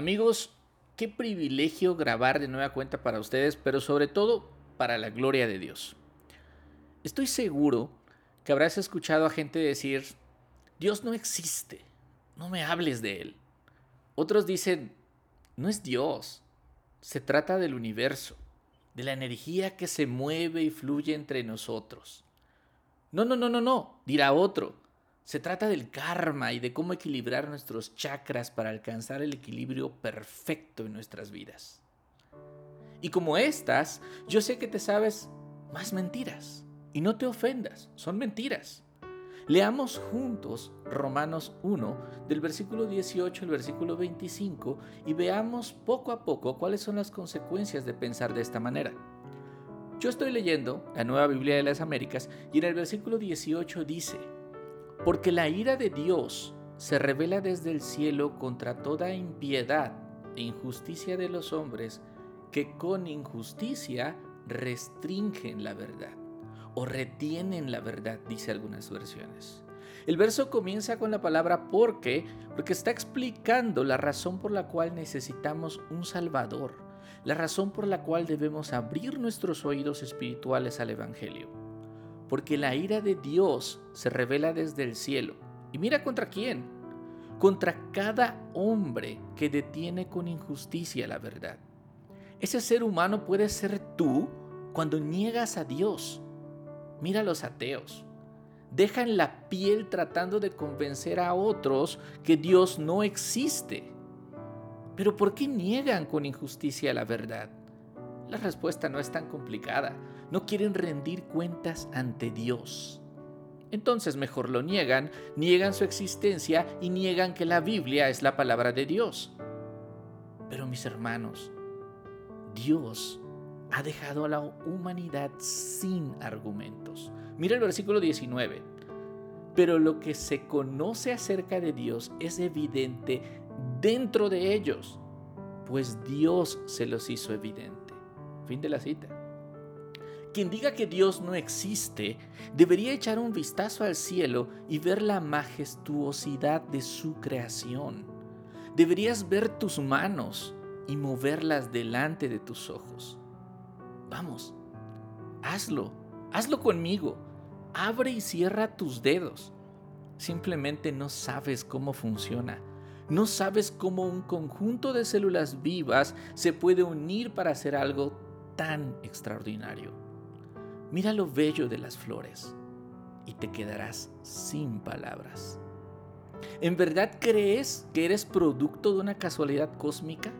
Amigos, qué privilegio grabar de nueva cuenta para ustedes, pero sobre todo para la gloria de Dios. Estoy seguro que habrás escuchado a gente decir, Dios no existe, no me hables de Él. Otros dicen, no es Dios, se trata del universo, de la energía que se mueve y fluye entre nosotros. No, no, no, no, no, dirá otro. Se trata del karma y de cómo equilibrar nuestros chakras para alcanzar el equilibrio perfecto en nuestras vidas. Y como estas, yo sé que te sabes más mentiras. Y no te ofendas, son mentiras. Leamos juntos Romanos 1 del versículo 18 al versículo 25 y veamos poco a poco cuáles son las consecuencias de pensar de esta manera. Yo estoy leyendo la Nueva Biblia de las Américas y en el versículo 18 dice, porque la ira de Dios se revela desde el cielo contra toda impiedad e injusticia de los hombres que con injusticia restringen la verdad o retienen la verdad, dice algunas versiones. El verso comienza con la palabra porque, porque está explicando la razón por la cual necesitamos un Salvador, la razón por la cual debemos abrir nuestros oídos espirituales al Evangelio porque la ira de Dios se revela desde el cielo. ¿Y mira contra quién? Contra cada hombre que detiene con injusticia la verdad. Ese ser humano puede ser tú cuando niegas a Dios. Mira a los ateos. Dejan la piel tratando de convencer a otros que Dios no existe. Pero ¿por qué niegan con injusticia la verdad? La respuesta no es tan complicada. No quieren rendir cuentas ante Dios. Entonces mejor lo niegan, niegan su existencia y niegan que la Biblia es la palabra de Dios. Pero mis hermanos, Dios ha dejado a la humanidad sin argumentos. Mira el versículo 19. Pero lo que se conoce acerca de Dios es evidente dentro de ellos, pues Dios se los hizo evidente. Fin de la cita. Quien diga que Dios no existe debería echar un vistazo al cielo y ver la majestuosidad de su creación. Deberías ver tus manos y moverlas delante de tus ojos. Vamos, hazlo, hazlo conmigo. Abre y cierra tus dedos. Simplemente no sabes cómo funciona no sabes cómo un conjunto de células vivas se puede unir para hacer algo tan extraordinario. Mira lo bello de las flores y te quedarás sin palabras. ¿En verdad crees que eres producto de una casualidad cósmica?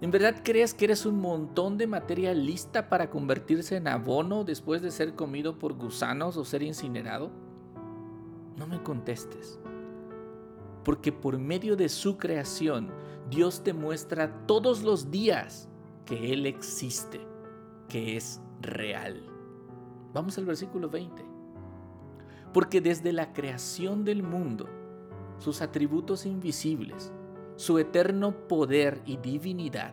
¿En verdad crees que eres un montón de materia lista para convertirse en abono después de ser comido por gusanos o ser incinerado? No me contestes, porque por medio de su creación Dios te muestra todos los días que Él existe que es real. Vamos al versículo 20. Porque desde la creación del mundo, sus atributos invisibles, su eterno poder y divinidad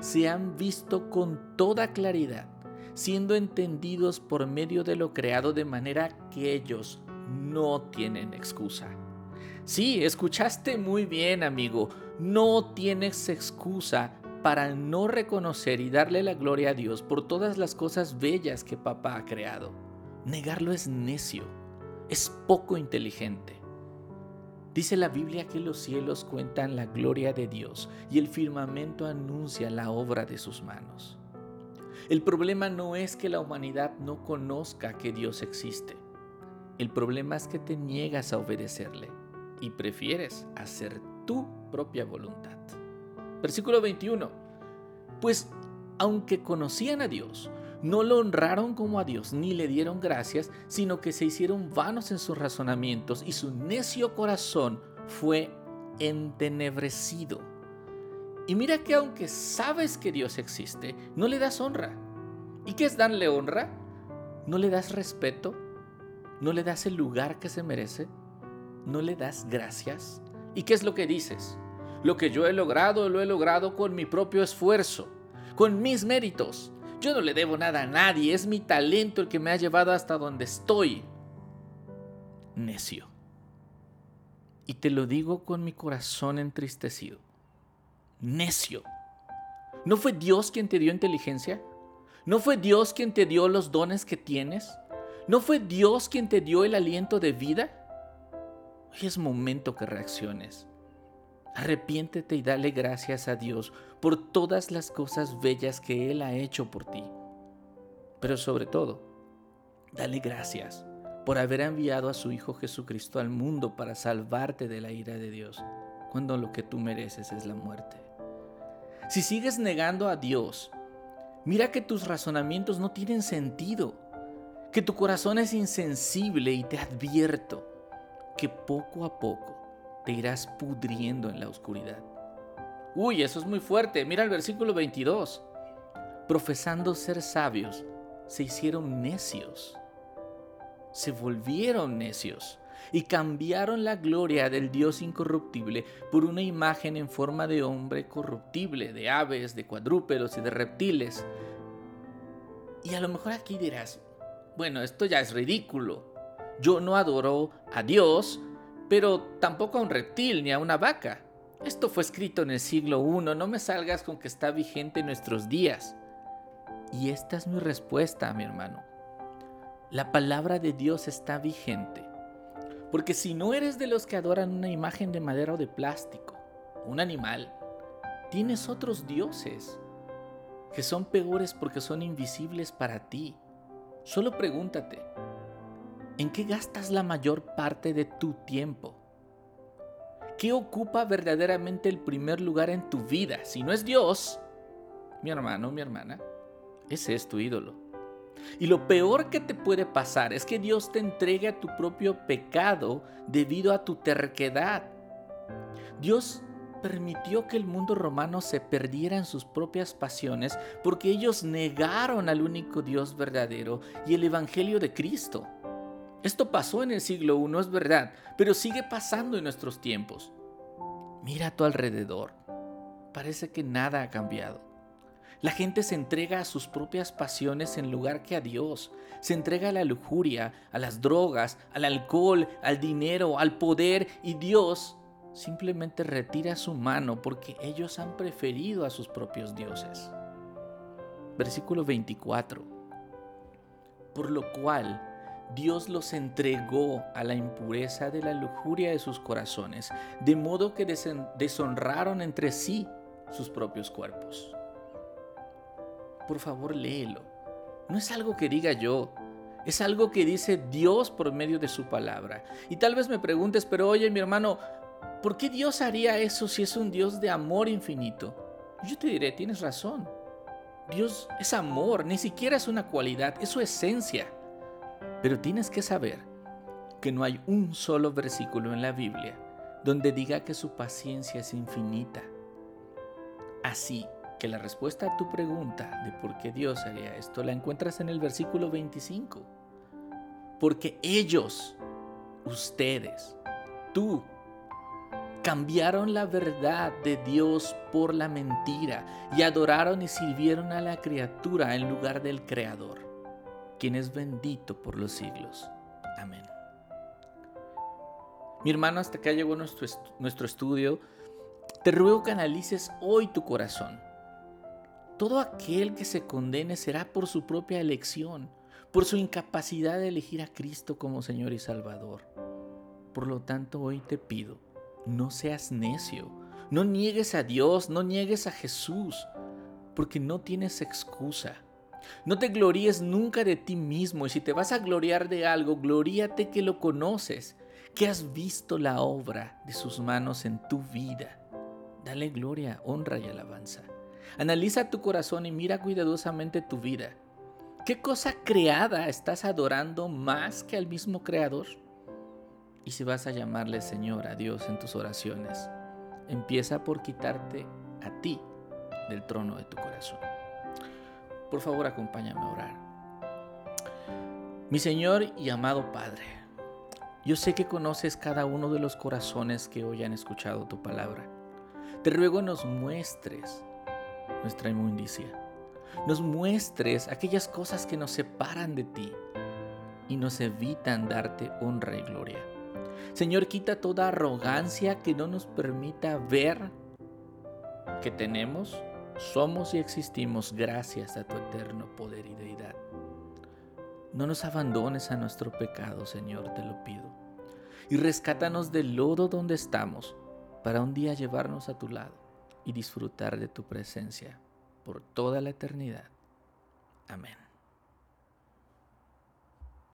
se han visto con toda claridad, siendo entendidos por medio de lo creado de manera que ellos no tienen excusa. Sí, escuchaste muy bien, amigo, no tienes excusa para no reconocer y darle la gloria a Dios por todas las cosas bellas que papá ha creado. Negarlo es necio, es poco inteligente. Dice la Biblia que los cielos cuentan la gloria de Dios y el firmamento anuncia la obra de sus manos. El problema no es que la humanidad no conozca que Dios existe. El problema es que te niegas a obedecerle y prefieres hacer tu propia voluntad. Versículo 21. Pues aunque conocían a Dios, no lo honraron como a Dios ni le dieron gracias, sino que se hicieron vanos en sus razonamientos y su necio corazón fue entenebrecido. Y mira que aunque sabes que Dios existe, no le das honra. ¿Y qué es darle honra? ¿No le das respeto? ¿No le das el lugar que se merece? ¿No le das gracias? ¿Y qué es lo que dices? Lo que yo he logrado, lo he logrado con mi propio esfuerzo, con mis méritos. Yo no le debo nada a nadie, es mi talento el que me ha llevado hasta donde estoy. Necio. Y te lo digo con mi corazón entristecido. necio. ¿No fue Dios quien te dio inteligencia? ¿No fue Dios quien te dio los dones que tienes? ¿No fue Dios quien te dio el aliento de vida? Hoy es momento que reacciones. Arrepiéntete y dale gracias a Dios por todas las cosas bellas que Él ha hecho por ti. Pero sobre todo, dale gracias por haber enviado a su Hijo Jesucristo al mundo para salvarte de la ira de Dios, cuando lo que tú mereces es la muerte. Si sigues negando a Dios, mira que tus razonamientos no tienen sentido, que tu corazón es insensible y te advierto que poco a poco te irás pudriendo en la oscuridad. Uy, eso es muy fuerte. Mira el versículo 22. Profesando ser sabios, se hicieron necios. Se volvieron necios y cambiaron la gloria del Dios incorruptible por una imagen en forma de hombre corruptible, de aves, de cuadrúpedos y de reptiles. Y a lo mejor aquí dirás, bueno, esto ya es ridículo. Yo no adoro a Dios, pero tampoco a un reptil ni a una vaca. Esto fue escrito en el siglo I, no me salgas con que está vigente en nuestros días. Y esta es mi respuesta, mi hermano. La palabra de Dios está vigente. Porque si no eres de los que adoran una imagen de madera o de plástico, un animal, tienes otros dioses que son peores porque son invisibles para ti. Solo pregúntate, ¿En qué gastas la mayor parte de tu tiempo? ¿Qué ocupa verdaderamente el primer lugar en tu vida? Si no es Dios, mi hermano, mi hermana, ese es tu ídolo. Y lo peor que te puede pasar es que Dios te entregue a tu propio pecado debido a tu terquedad. Dios permitió que el mundo romano se perdiera en sus propias pasiones porque ellos negaron al único Dios verdadero y el Evangelio de Cristo. Esto pasó en el siglo I, es verdad, pero sigue pasando en nuestros tiempos. Mira a tu alrededor. Parece que nada ha cambiado. La gente se entrega a sus propias pasiones en lugar que a Dios. Se entrega a la lujuria, a las drogas, al alcohol, al dinero, al poder y Dios simplemente retira su mano porque ellos han preferido a sus propios dioses. Versículo 24. Por lo cual Dios los entregó a la impureza de la lujuria de sus corazones, de modo que deshonraron entre sí sus propios cuerpos. Por favor, léelo. No es algo que diga yo, es algo que dice Dios por medio de su palabra. Y tal vez me preguntes, pero oye mi hermano, ¿por qué Dios haría eso si es un Dios de amor infinito? Yo te diré, tienes razón. Dios es amor, ni siquiera es una cualidad, es su esencia. Pero tienes que saber que no hay un solo versículo en la Biblia donde diga que su paciencia es infinita. Así que la respuesta a tu pregunta de por qué Dios haría esto la encuentras en el versículo 25. Porque ellos, ustedes, tú, cambiaron la verdad de Dios por la mentira y adoraron y sirvieron a la criatura en lugar del Creador quien es bendito por los siglos. Amén. Mi hermano, hasta acá llegó nuestro, nuestro estudio. Te ruego que analices hoy tu corazón. Todo aquel que se condene será por su propia elección, por su incapacidad de elegir a Cristo como Señor y Salvador. Por lo tanto, hoy te pido, no seas necio, no niegues a Dios, no niegues a Jesús, porque no tienes excusa. No te gloríes nunca de ti mismo y si te vas a gloriar de algo, gloríate que lo conoces, que has visto la obra de sus manos en tu vida. Dale gloria, honra y alabanza. Analiza tu corazón y mira cuidadosamente tu vida. ¿Qué cosa creada estás adorando más que al mismo Creador? Y si vas a llamarle Señor a Dios en tus oraciones, empieza por quitarte a ti del trono de tu corazón. Por favor, acompáñame a orar. Mi Señor y amado Padre, yo sé que conoces cada uno de los corazones que hoy han escuchado tu palabra. Te ruego nos muestres nuestra inmundicia. Nos muestres aquellas cosas que nos separan de ti y nos evitan darte honra y gloria. Señor, quita toda arrogancia que no nos permita ver que tenemos, somos y existimos gracias a tu eterno poder y deidad. No nos abandones a nuestro pecado, Señor, te lo pido. Y rescátanos del lodo donde estamos para un día llevarnos a tu lado y disfrutar de tu presencia por toda la eternidad. Amén.